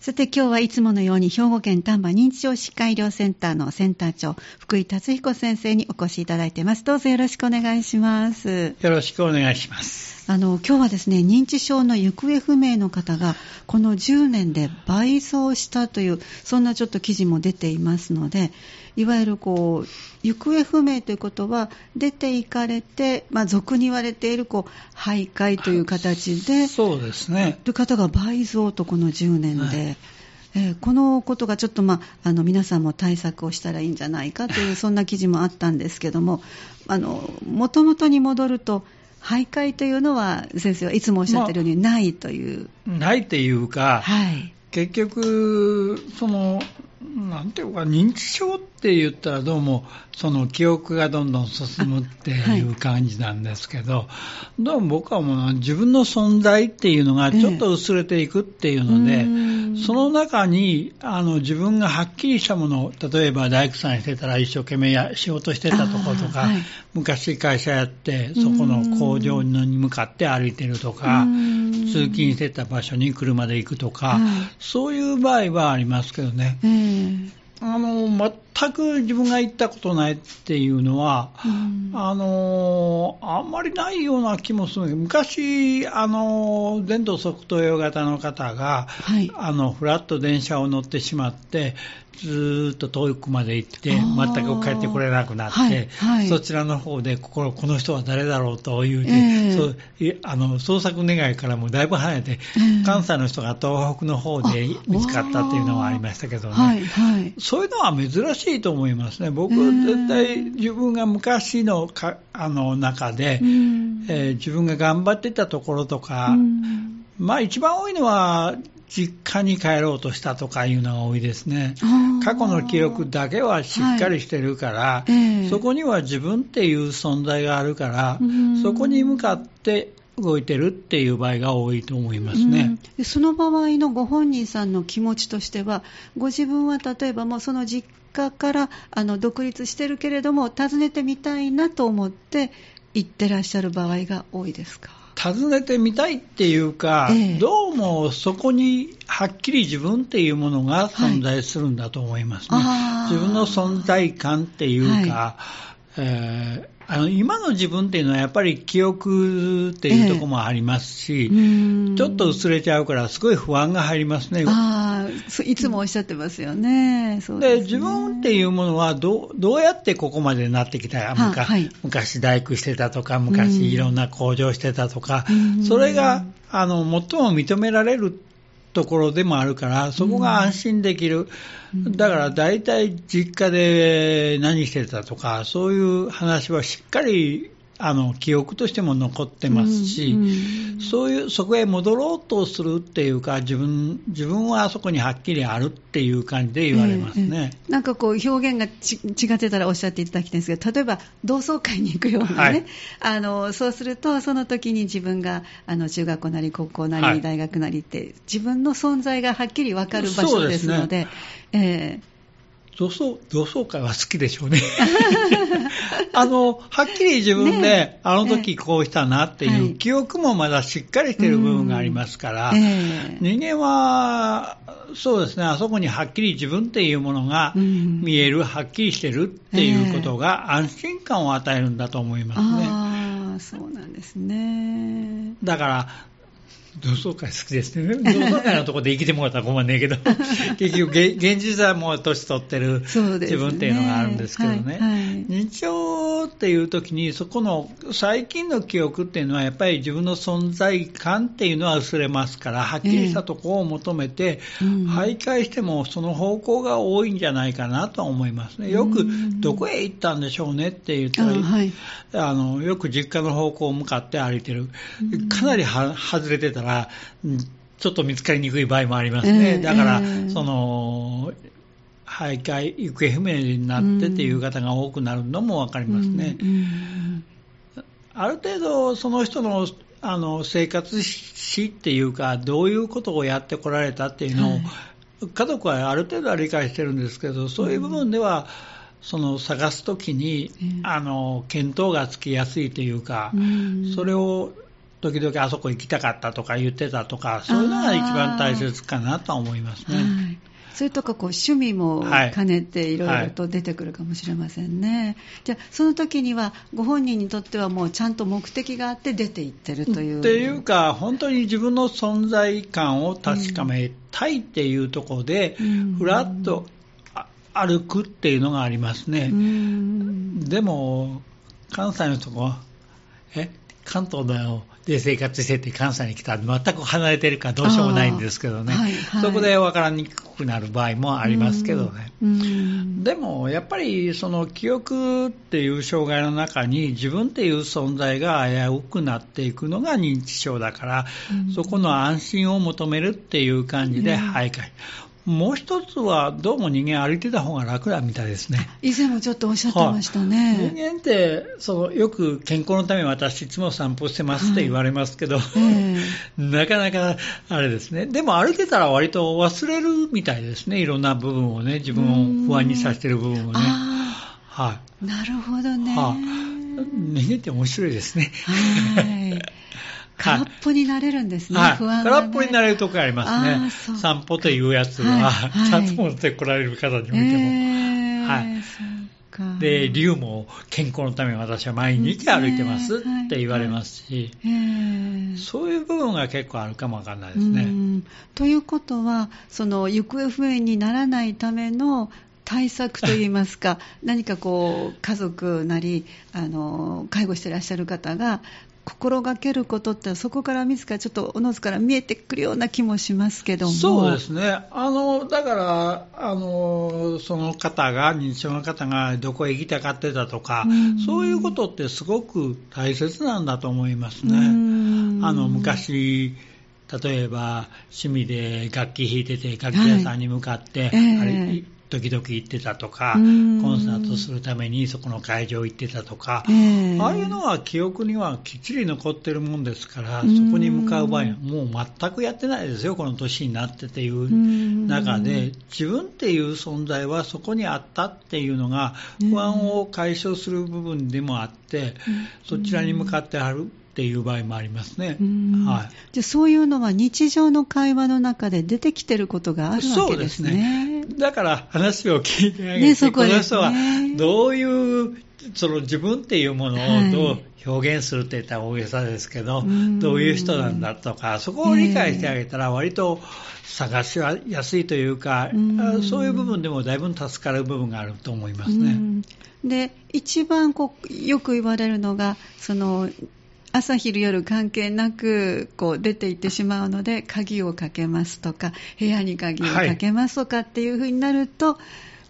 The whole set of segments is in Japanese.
さて今日はいつものように兵庫県丹波認知症疾患医療センターのセンター長福井達彦先生にお越しいただいています。どうぞよろしくお願いします。よろしくお願いします。あの今日はですね認知症の行方不明の方がこの10年で倍増したというそんなちょっと記事も出ていますのでいわゆるこう行方不明ということは出て行かれて、まあ、俗に言われているこう徘徊という形でそうですねという方が倍増とこの10年で。はいえー、このことがちょっと、まあ、あの皆さんも対策をしたらいいんじゃないかというそんな記事もあったんですけどももともとに戻ると徘徊というのは先生はいつもおっしゃってるようにないという、まあ、ないというか、はい、結局そのなんていうか認知症って言ったらどうもその記憶がどんどん進むっていう感じなんですけど、はい、どうも僕はもう自分の存在っていうのがちょっと薄れていくっていうので、えー、その中にあの自分がはっきりしたもの例えば大工さんしてたら一生懸命や仕事してたところとか、はい、昔会社やってそこの工場に向かって歩いてるとか通勤してた場所に車で行くとか、そういう場合はありますけどね。えーあの全く自分が行ったことないっていうのは、うん、あのあんまりないような気もする昔、あの前頭側頭葉型の方が、はい、あのフラット電車を乗ってしまってずっと遠くまで行って、全く帰ってこれなくなって、はいはい、そちらの方でここの人は誰だろうというて、えー、そうあの捜索願いからもだいぶ離れて、えー、関西の人が東北の方で見つかったっていうのはありましたけどね、はいはい、そういうのは珍しいと思いますね、僕、絶対自分が昔のかあの中で、えー、自分が頑張ってたところとか、まあ一番多いのは実家に帰ろうとしたとかいうのが多いですね。過去の記憶だけはしっかりしてるから、はい。えー、そこには自分っていう存在があるから、そこに向かって動いてるっていう場合が多いと思いますね、うん、その場合のご本人さんの気持ちとしては、ご自分は例えばもうその実家からあの独立してるけれども、訪ねてみたいなと思って行ってらっしゃる場合が多いですか？訪ねてみたいっていうか、ええ、どうもそこにはっきり自分っていうものが存在するんだと思いますね。はい、自分の存在感っていうか、はい、えーあの今の自分っていうのはやっぱり記憶っていうところもありますし、ええ、ちょっと薄れちゃうからすごい不安が入りますね。ああ、いつもおっしゃってますよね。で、ね、自分っていうものはどどうやってここまでなってきた？か、はい、昔大工してたとか、昔いろんな工場してたとか、それがあの最も認められるところでもあるから、そこが安心できる。だから大体実家で何してたとか、そういう話はしっかりあの記憶としても残ってますし、うんうん、そういうそこへ戻ろうとするっていうか自分自分はあそこにはっきりあるっていう感じで言われますね、えー、なんかこう表現が違ってたらおっしゃっていただきたいんですけど例えば同窓会に行くようなね、はい、あのそうするとその時に自分があの中学校なり高校なり大学なりって、はい、自分の存在がはっきり分かる場所ですので。でね。えー同窓同窓会は好きでしょうね。あの、はっきり自分で、ね、あの時こうしたなっていう記憶もまだしっかりしている部分がありますから、人間は、そうですね、あそこにはっきり自分っていうものが見える、はっきりしてるっていうことが安心感を与えるんだと思いますね。あそうなんですね。だから、同窓会好きですね。同窓会のところで生きてもらったら困んねえけど、結局、現実はもう年取ってる自分っていうのがあるんですけどね。ねはいはい、認知症っていう時に、そこの最近の記憶っていうのは、やっぱり自分の存在感っていうのは薄れますから、はっきりしたところを求めて、えー、徘徊してもその方向が多いんじゃないかなと思いますね。よく、どこへ行ったんでしょうねって言ったら、はい、あのよく実家の方向を向かって歩いてる。かなり外れてたらら、ちょっと見つかりにくい場合もありますね。だから、その、徘徊、行方不明になってっていう方が多くなるのも分かりますね。ある程度、その人のあの生活史っていうか、どういうことをやってこられたっていうのを、はい、家族はある程度は理解してるんですけど、そういう部分では、その探すときに、あの見当がつきやすいというか、それを時々あそこ行きたかったとか言ってたとか、そういうのが一番大切かなと思いますね。はいそれとかこう趣味も兼ねてい。ろいろと出てくるかもしれませんね、はい、じゃあその時にはご本人にとってはもうちゃんと目的があって出ていってるという。っていうか本当に自分の存在感を確かめたいっていうところで、うん、ふらっと歩くっていうのがありますね。でも関西のとこえ関東ので生活してて関西に来たら全く離れてるかどうしようもないんですけどね、はいはい、そこで分からにくくなる場合もありますけどね、でもやっぱりその記憶っていう障害の中に自分っていう存在が危うくなっていくのが認知症だから、そこの安心を求めるっていう感じで徘徊、もう一つは、どうも人間歩いてた方が楽だみたいですね。以前もちょっとおっしゃってましたね。は人間って、その、よく健康のため私いつも散歩してますって言われますけど、はいえー、なかなかあれですね。でも歩いてたら割と忘れるみたいですね。いろんな部分をね、自分を不安にさせてる部分をね。はい。なるほどね。は人間って面白いですね。はい。空っぽになれるんですね、はい、不安、ね、空っぽになれるところありますね。散歩というやつは、はい、ちゃんと持ってこられる方においても。えー、はい。で、理由も健康のために私は毎日歩いてますって言われますし、そういう部分が結構あるかもわかんないですね。ということは、その行方不明にならないための対策といいますか、何かこう、家族なり、あの、介護してらっしゃる方が、心がけることってそこから自らちょっとおのずから見えてくるような気もしますけども。そうですね。あのだからあのその方が認知症の方がどこへ行きたかってたとか、うそういうことってすごく大切なんだと思いますね。あの昔例えば趣味で楽器弾いてて楽器屋さんに向かって、はいえ。ー、あれ時々行ってたとか、コンサートするためにそこの会場行ってたとか、えー、ああいうのは記憶にはきっちり残ってるもんですから、そこに向かう場合はもう全くやってないですよ、この年になってていう中で、自分っていう存在はそこにあったっていうのが不安を解消する部分でもあって、そちらに向かってあるっていう場合もありますね。はい、じゃそういうのは日常の会話の中で出てきてることがあるわけですね。すね。だから話を聞いてあげて、ね、そこね、この人はどういうその自分っていうものをどう表現するって言ったら大げさですけど、はい、どういう人なんだとか、そこを理解してあげたら、割と探しやすいというか、そういう部分でもだいぶ助かる部分があると思いますね。で一番こうよく言われるのがその朝昼夜関係なくこう出て行ってしまうので鍵をかけますとか部屋に鍵をかけますとかっていうふうになると、はい、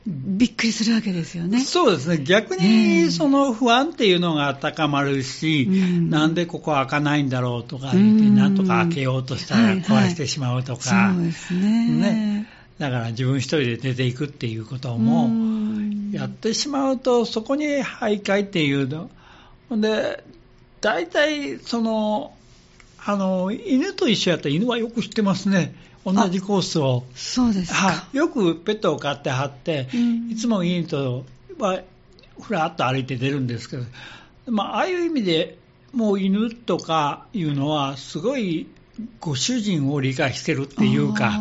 びっくりするわけですよね。そうですね。逆にその不安っていうのが高まるし、うん、なんでここ開かないんだろうとか言って、なんとか開けようとしたら壊してしまうとか。はいはい、そうですねね。だから自分一人で出ていくっていうこともやってしまうと、そこに徘徊っていうの。で、大体、その、あの、犬と一緒やったら犬はよく知ってますね。同じコースを。そうですはい。よくペットを飼ってはって、うん、いつも犬とはふらっと歩いて出るんですけど、まあ、ああいう意味で、もう犬とかいうのは、すごいご主人を理解してるっていうか、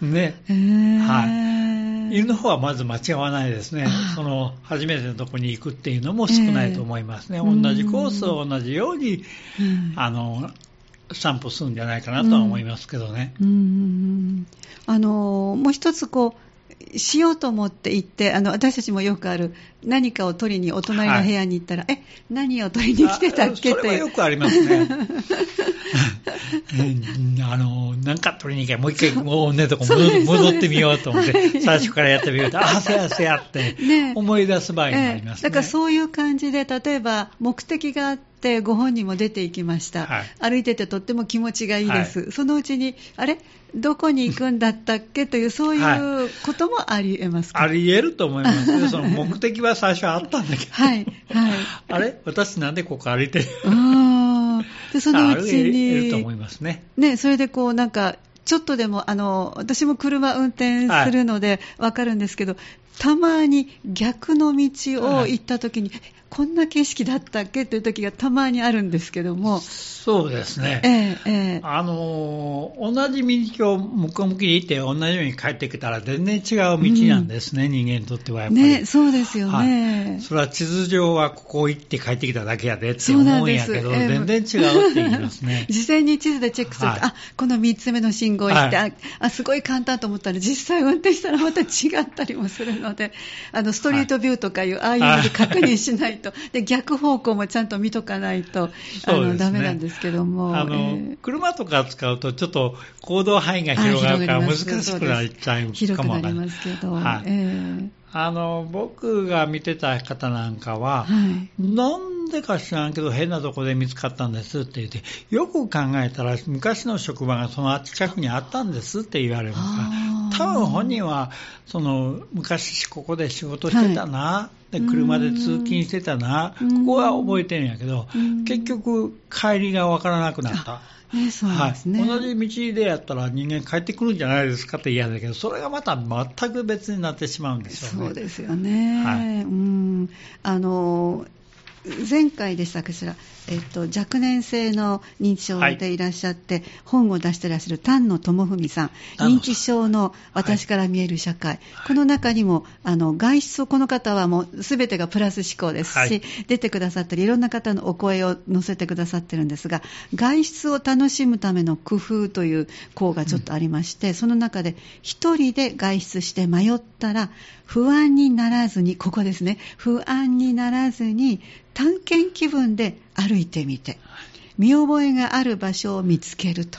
ね。はい。犬の方はまず間違わないですね。その、初めてのとこに行くっていうのも少ないと思いますね。えー、同じコースを同じように、あの、散歩するんじゃないかなとは思いますけどね。うん、あの、もう一つこう、しようと思って行って、あの、私たちもよくある、何かを取りにお隣の部屋に行ったら、はい、え、何を取りに来てたっけという。それはよくありますね。あの、なんか取りに行けもう一回、もうね、とこ戻ってみようと思って、最初からやってみようと、ああ、せやせやって思い出す場合がありますね、だからそういう感じで、例えば目的があって、ご本人も出ていきました、はい、歩いててとっても気持ちがいいです、はい、そのうちに、あれ？どこに行くんだったっけという、そういうこともありえますか、はい、ありえると思いますね。その目的は最初あったんだけど。はい。はい。あれ？私なんでここ歩いてる？で、そのうちに。ると思いますね。ね、それでこうなんか、ちょっとでも、あの、私も車運転するのでわかるんですけど、はい、たまに逆の道を行った時に、こんな景色だったっけ？という時がたまにあるんですけども。そうですね。ええええ、あの同じ道を向こう向きに行って同じように帰ってきたら全然違う道なんですね、うん、人間にとってはやっぱり。ね、そうですよね、はい、それは地図上はここ行って帰ってきただけやでって思うんやけど、えー、全然違うって言いますね。事前に地図でチェックすると、はい、あ、この3つ目の信号行って、はい、あ、すごい簡単と思ったら実際運転したらまた違ったりもするので、あの、ストリートビューとかいう、ああいうので確認しないと、で、逆方向もちゃんと見とかないと、あの、ダメなんですけども。あの、えー、車とか使うと、ちょっと行動範囲が広がるから難しくなっちゃうかも広くなりますけど。はい、えーあの僕が見てた方なんかは、はい、なんでか知らんけど変なとこで見つかったんですって言ってよく考えたら昔の職場がその近くにあったんですって言われますか。ら多分本人はその昔ここで仕事してたな、はい、で車で通勤してたなここは覚えてるんやけど結局帰りがわからなくなった。ね、そうですね、はい、同じ道でやったら人間帰ってくるんじゃないですかって嫌だけど、それがまた全く別になってしまうんですよね。そうですよね。はい、うんあの前回でしたかしら、えっと、若年性の認知症でいらっしゃって、はい、本を出してらっしゃる丹野智文さん、認知症の私から見える社会、はい、この中にもあの外出をこの方はもうすべてがプラス思考ですし、はい、出てくださったり、いろんな方のお声を載せてくださってるんですが、外出を楽しむための工夫という項がちょっとありまして、うん、その中で、一人で外出して迷ったら、不安にならずに、ここですね、不安にならずに、探検気分で歩いてみて、見覚えがある場所を見つけると。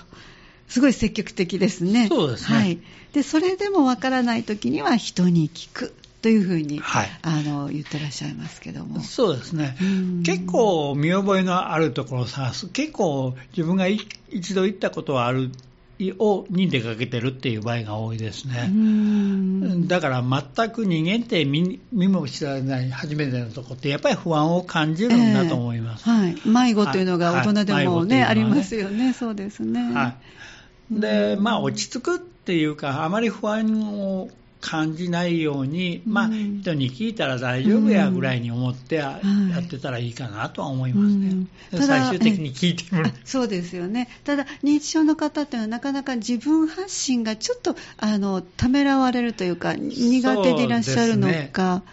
すごい積極的ですね。そうですね。はい。で、それでもわからないときには人に聞く。というふうに、はい、あの言ってらっしゃいますけどもそうですね、結構見覚えのあるところを探す、結構自分が一度行ったことはあるをに出かけてるっていう場合が多いですね。だから全く人間って見も知られない初めてのとこってやっぱり不安を感じるんだと思います。えー、はい。迷子というのが大人でもね、はい、ありますよね。そうですね。はい。で、まあ落ち着くっていうか、あまり不安を感じないように、まあ、人に聞いたら大丈夫やぐらいに思ってやってたらいいかなとは思いますね。最終的に聞いてもらう。そうですよね。ただ、認知症の方っていうのはなかなか自分発信がちょっと、あの、ためらわれるというか、苦手でいらっしゃるのか。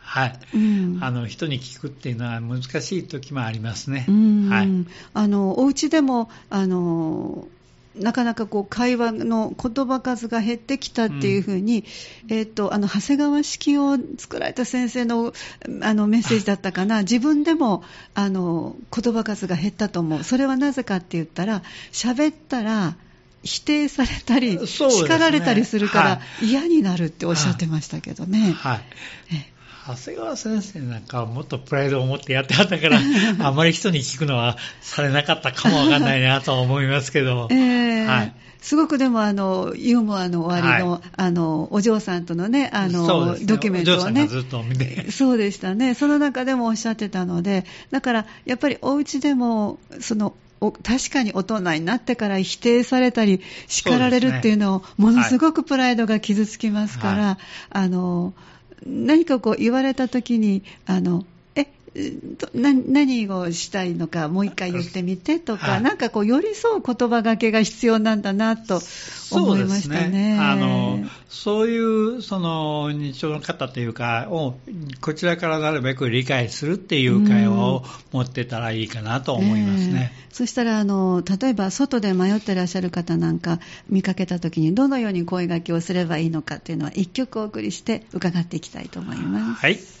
はい、うん、あの人に聞くっていうのは難しい時もありますね。はい、あのお家でもあのなかなかこう会話の言葉数が減ってきたっていうふうに、うん、えっ、ー、と、あの、長谷川式を作られた先生の、あの、メッセージだったかな。自分でも、あの、言葉数が減ったと思う。それはなぜかって言ったら、喋ったら、否定されたり、ね、叱られたりするから、嫌になるっておっしゃってましたけどね。はい。え長谷川先生なんかはもっとプライドを持ってやってはったから、あまり人に聞くのはされなかったかもわかんないなとは思いますけど。えー、はい。すごくでもあのユーモアの終わりのはい、あのお嬢さんとのねあの、ね、ドキュメントをね。そうでしたね。その中でもおっしゃってたのでだからやっぱりお家でもその確かに大人になってから否定されたり叱られるっていうのをものすごくプライドが傷つきますから、はい、あの何かこう言われた時にあの何をしたいのかもう一回言ってみてとか、はい、なんかこう寄り添う言葉がけが必要なんだなと思いましたね。ねあのそういうその認知症の方というかをこちらからなるべく理解するっていう会話を持ってたらいいかなと思いますね。えー、そしたらあの例えば外で迷ってらっしゃる方なんか見かけた時にどのように声掛けをすればいいのかっていうのは一曲お送りして伺っていきたいと思います。はい。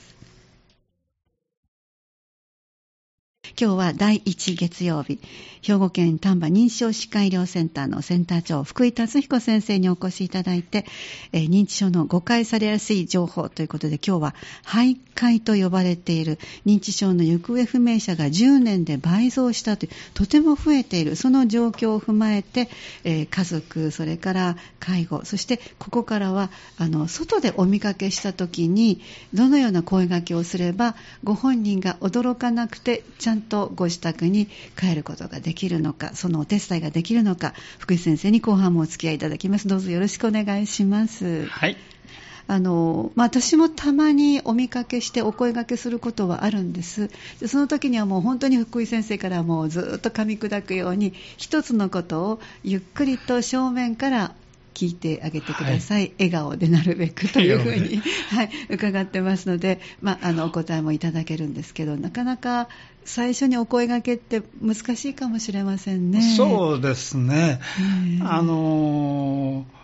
今日は第1月曜日、兵庫県丹波認知症歯科医療センターのセンター長、福井達彦先生にお越しいただいて、えー、認知症の誤解されやすい情報ということで、今日は徘徊と呼ばれている認知症の行方不明者が10年で倍増したという、とても増えている、その状況を踏まえて、えー、家族、それから介護、そしてここからは、あの、外でお見かけした時に、どのような声掛けをすれば、ご本人が驚かなくて、ちゃんととご自宅に帰ることができるのか、そのお手伝いができるのか、福井先生に後半もお付き合いいただきます。どうぞよろしくお願いします。はい。あの、まあ、私もたまにお見かけしてお声掛けすることはあるんですでその時にはもう本当に福井先生からもうずっと噛み砕くように一つのことをゆっくりと正面から聞いてあげてください、はい、笑顔でなるべくというふうに、はい、伺ってますので、まあ、あのお答えもいただけるんですけどなかなか最初にお声がけって難しいかもしれませんね。そうですね、あのー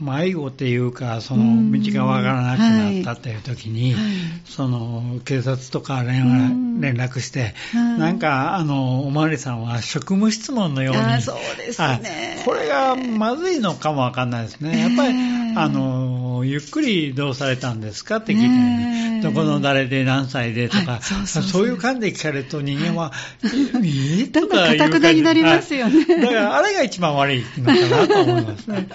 迷子っていうか、その道がわからなくなったっていう時に、はい、その警察とか連連絡して、なんかあのおまわりさんは職務質問のように、そうですね、これがまずいのかもわかんないですね。やっぱり、あのゆっくりどうされたんですかって聞いて、ね、どこの誰で何歳でとか、はい、そうそうそう。いう感じで聞かれると人間は、えー、とか言う感じになりますよね、だからあれが一番悪いのかなと思いますね。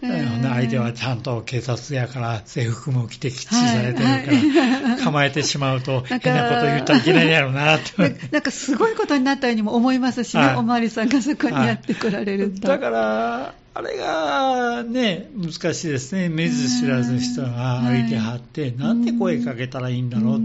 相手はちゃんと警察やから制服も着てきっちりされてるから、構えてしまうと変なこと言ったらいけないやろうなって。なんかすごいことになったようにも思いますしね、はい、おまわりさんがそこにやってこられると。だから、あれがね、難しいですね。見ず知らずの人が歩いてはって、なんて声かけたらいいんだろう。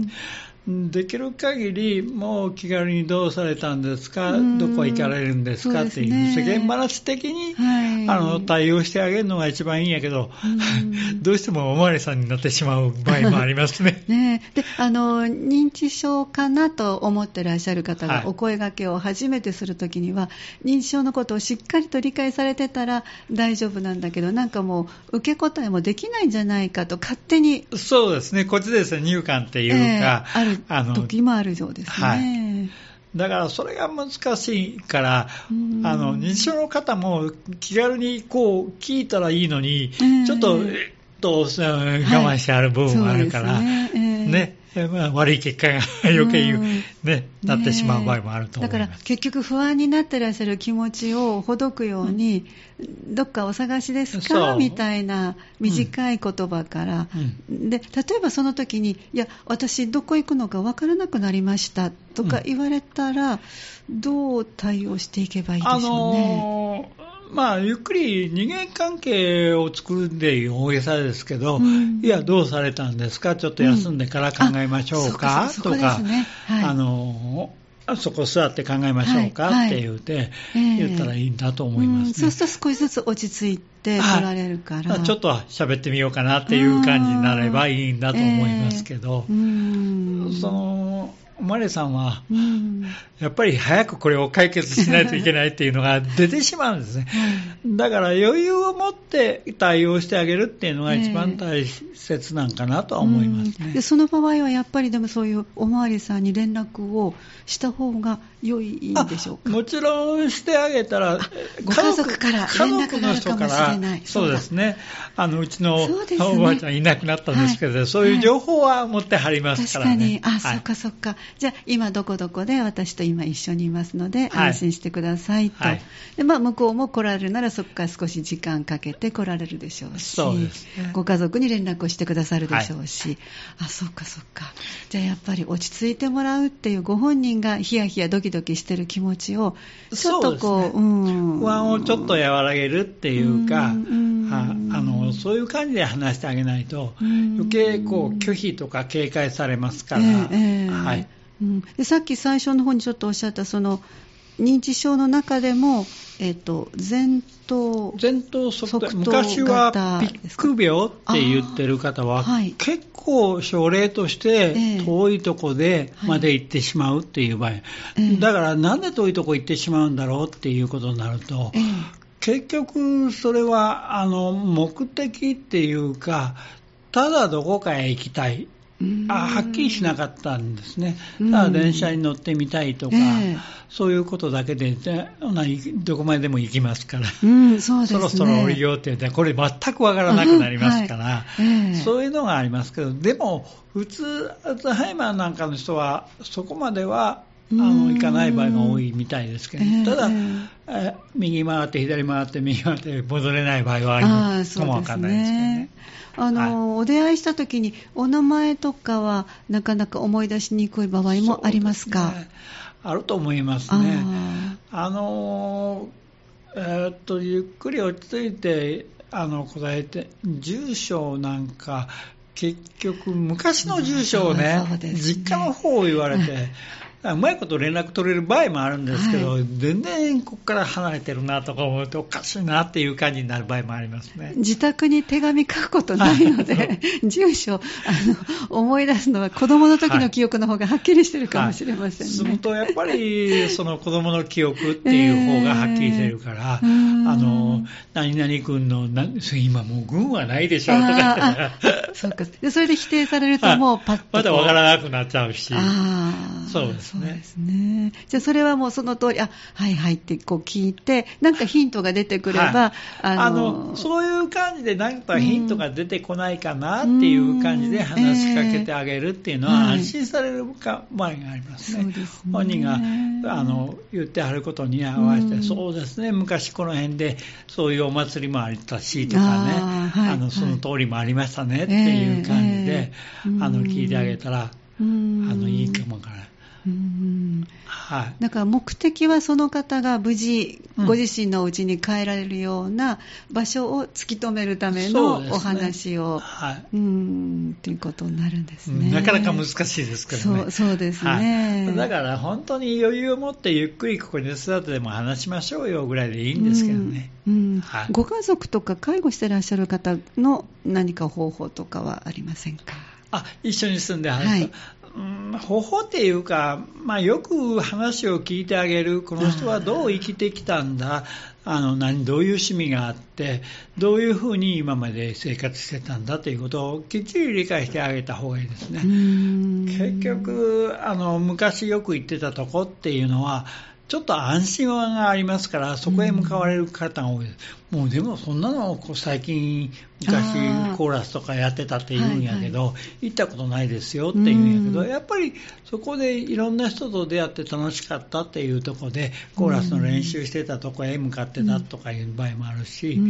できる限り、もう気軽にどうされたんですか、どこ行かれるんですか？っていう、世間話的に、はい、あの対応してあげるのが一番いいんやけど、どうしてもおまわりさんになってしまう場合もありますね。ね。であの認知症かなと思ってらっしゃる方がお声がけを初めてするときには、はい、認知症のことをしっかりと理解されてたら大丈夫なんだけど、なんかもう、受け答えもできないんじゃないかと、勝手に。そうですね、こっちですね、入管っていうか、えー、あの時もあるようですね。はい。だからそれが難しいから、あの認知症の方も気軽にこう聞いたらいいのに、ちょっと、えっと、我慢してある部分があるから、はいね。えー、ねまあ、悪い結果が 余計に、ね、なってしまう場合もあるとだから結局不安になってらっしゃる気持ちをほどくように、うん、どっかお探しですか？みたいな短い言葉から、うん、で例えばその時にいや私どこ行くのか分からなくなりましたとか言われたら、どう対応していけばいいでしょうね？あのーまあ、ゆっくり人間関係を作るんで大げさですけど、うん、いや、どうされたんですか、ちょっと休んでから考えましょうか、うん、とか、ねはい、あのそこ座って考えましょうか、はい、って言うて、言ったらいいんだと思います、ね、そうすると少しずつ落ち着いて来られるから、ちょっと喋ってみようかなっていう感じになればいいんだと思いますけど、そのマレさんは、やっぱり早くこれを解決しないといけないっていうのが出てしまうんですね。だから余裕を持って対応してあげるっていうのが一番大切なんかなとは思いますね。でその場合はやっぱりでもそういうおまわりさんに連絡をした方が良いんでしょうかもちろんしてあげたら、ご家族から連絡があるかもしれない。そうですね。あの、うちのおばあちゃんいなくなったんですけど、そういう情報は持ってはりますからね。確かに。あ、そっかそっか。じゃあ、今どこどこで私と今一緒にいますので、安心してくださいと。はい、で、まあ、向こうも来られるならそこから少し時間かけて来られるでしょうし、そうです、ね、ご家族に連絡をしてくださるでしょうし、はい、あ、そっかそっか。じゃあやっぱり落ち着いてもらうっていうご本人がヒヤヒヤドキドキしてる気持ちを、ちょっとこう、うね、うん、不安をちょっと和らげるっていうか、うん、ああのそういう感じで話してあげないと、余計こう拒否とか警戒されますから、えーえー、はい。うん、でさっき最初の方にちょっとおっしゃったその認知症の中でも、えーと、前頭前頭側昔はピック病って言ってる方は、はい、結構症例として遠いとこでまで行ってしまうっていう場合、えー、だからなんで遠いとこ行ってしまうんだろうっていうことになると、えー、結局それはあの目的っていうかただどこかへ行きたいあはっきりしなかったんですね、ただ電車に乗ってみたいとか、えー、そういうことだけで、どこまででも行きますから、うんそね、そろそろ降りようって言って、これ、全くわからなくなりますから、はいえー、そういうのがありますけど、でも、普通、アルツハイマーなんかの人は、そこまではあの行かない場合が多いみたいですけど、ただ、えー、右回って、左回って、右回って戻れない場合はあるかもわかんないですけどね。あの、はい、お出会いしたときに、お名前とかはなかなか思い出しにくい場合もありますか、ね、あると思いますね。あのえー、っとゆっくり落ち着いてあの答えて住所なんか結局、昔の住所をね、ね。実家の方を言われて、うまいこと連絡取れる場合もあるんですけど、はい、全然ここから離れてるなとか思うとおかしいなっていう感じになる場合もありますね。自宅に手紙書くことないので、住所あの思い出すのは子供の時の記憶の方がはっきりしてるかもしれませんね。はい。はい、とやっぱりその子供の記憶っていう方がはっきりしてるから、えー、あの何々君の今もう軍はないでしょとかそうか。それで否定されるともうパッとまだわからなくなっちゃうし。そうですそうですね。じゃあそれはもうその通り、あ、はいはいってこう聞いて、なんかヒントが出てくれば、はい、あのそういう感じでなんかヒントが出てこないかなっていう感じで話しかけてあげるっていうのは安心されるか場合がありますね。はい、本人があの言ってはることに合わせて、そうですね、昔この辺でそういうお祭りもあったしとかね、あはい、あのその通りもありましたねっていう感じで、えー、あの聞いてあげたら、あのいいかもわから。うんはい、だから目的はその方が無事、ご自身のお家に帰られるような場所を突き止めるためのお話を、ね、はい、うん。ということになるんですね、なかなか難しいですけどね。そうそうですね、はい、だから本当に余裕を持ってゆっくりここに座ってでも話しましょうよぐらいでいいんですけどね。うん、うん。はい、ご家族とか介護してらっしゃる方の何か方法とかはありませんか？あ一緒に住んではると、はい、うん、方法っていうか、まあ、よく話を聞いてあげる、この人はどう生きてきたんだ、あの何どういう趣味があって、どういうふうに今まで生活してたんだ？ということをきっちり理解してあげた方がいいですね。結局あの、昔よく行ってたとこっていうのは、ちょっと安心がありますから、そこへ向かわれる方が多いです。もうでもそんなの最近、昔コーラスとかやってたって言うんやけど、はいはい、行ったことないですよって言うんやけど、やっぱりそこでいろんな人と出会って楽しかったっていうところで、コーラスの練習してたとこへ向かってたとかいう場合もあるし、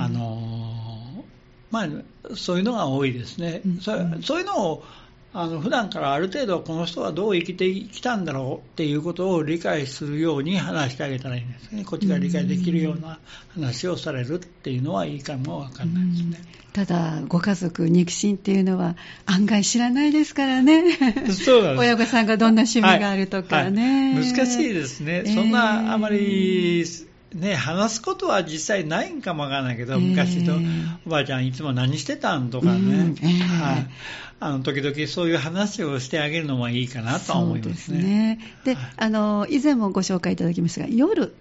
あのまあ、そういうのが多いですね。そういうのをあの普段からある程度この人はどう生きてきたんだろうっていうことを理解するように話してあげたらいいんですね。こっちが理解できるような話をされるっていうのはいいかもわかんないですね。ただ、ご家族、肉親っていうのは案外知らないですからね。そうなんです。親御さんがどんな趣味があるとかね。はいはい、難しいですね。そんなあまり、ね、話すことは実際ないんかもわからないけど、昔と、おばあちゃんいつも何してたんとかね、えー、はい、あの時々そういう話をしてあげるのはいいかなと思いますね。で、ね、あの以前もご紹介いただきましたが、夜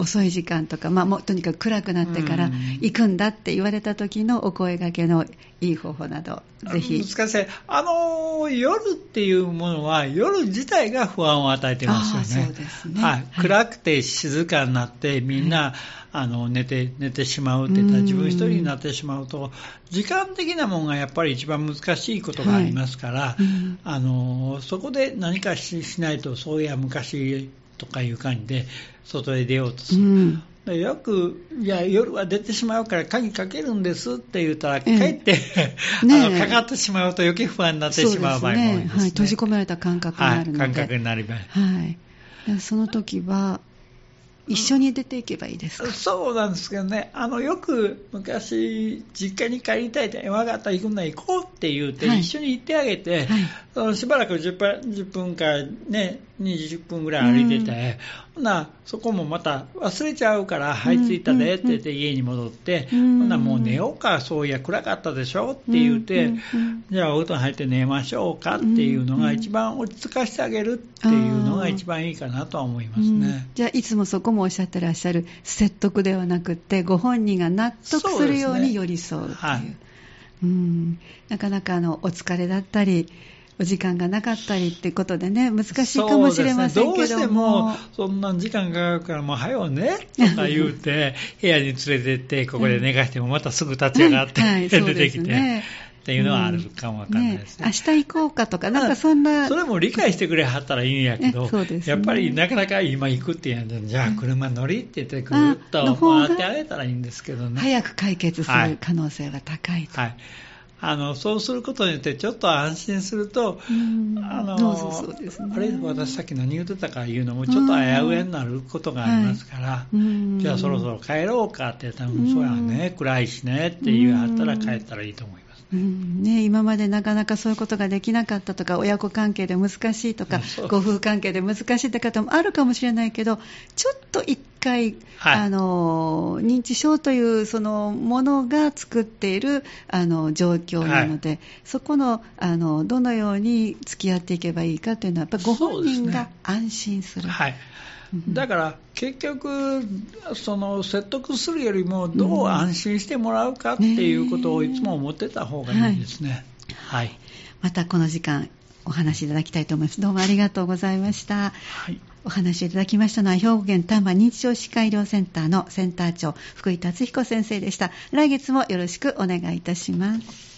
遅い時間とか、まあ、もうとにかく暗くなってから行くんだって言われた時のお声掛けのいい方法など、ぜひ。難しい。あの、夜っていうものは、夜自体が不安を与えてますよね。そうですね。はい。暗くて静かになって、みんな、はいあの寝て寝てしまうって言ったら自分一人になってしまうと時間的なものがやっぱり一番難しいことがありますから、はい、あのそこで何かしないとそういや昔とかいう感じで外へ出ようとする。うんよく、いや、夜は出てしまうから鍵かけるんですって言ったら、かえって、ね、あのかかってしまうと余計不安になってしまう場合も多いですね。ねはい、閉じ込められた感覚になるので。はい、感覚になります。はい。その時は、一緒に出ていけばいいですか、そうなんですけどね、あのよく昔、実家に帰りたいって、分かった行くんだ、行こうって言って、一緒に行ってあげて、はい、しばらく 10, 分 ,10 分か、ね、20分ぐらい歩いてて、ほ、うん。なそこもまた忘れちゃうから、はい、着いたでって言って家に戻って、ほ、うん。なもう寝ようか、そういや暗かったでしょって言って、じゃあお布団入って寝ましょうかっていうのが、一番落ち着かせてあげるっていうのが一番いいかなとは思いますね。じゃあいつもそこもおっしゃってらっしゃる説得ではなくて、ご本人が納得するように寄り添うという。うね。はい、うん。なかなかあのお疲れだったり、お時間がなかったりってことでね、難しいかもしれませんけども。どうしても、そんな時間がかかるから、もう早うね、とか言うて、部屋に連れてって、ここで寝かしても、またすぐ立ち上がって、はい、出てきて。っていうのはあるかもわかんないですね,、ね明日行こうかとか、なんかそんな。それも理解してくれはったらいいんやけど、ね、やっぱりなかなか今行くって言うんで、じゃあ車乗りって言ってくると回ってあげたらいいんですけどね。早く解決する可能性が高いと。はい、はいあのそうすることによってちょっと安心すると、あのそうです、ね、あれ私さっき何言ってたかいうのもちょっと危うえになることがありますから、じゃあそろそろ帰ろうかって言ったら、そうやね暗いしねって言われたら帰ったらいいと思います。うん。ね、今までなかなかそういうことができなかったとか親子関係で難しいとかご夫婦関係で難しいって方もあるかもしれないけどちょっと一回、はい、あの認知症というそのものが作っているあの状況なので、はい、そこのあのどのように付き合っていけばいいかというのはやっぱりご本人が安心する。はい。だから結局その説得するよりもどう安心してもらうかっていうことをいつも思ってた方がいいですね。はい、はい、またこの時間お話しいただきたいと思います。どうもありがとうございました。はい、お話いただきましたのは兵庫県丹波認知症歯科医療センターのセンター長福井達彦先生でした。来月もよろしくお願いいたします。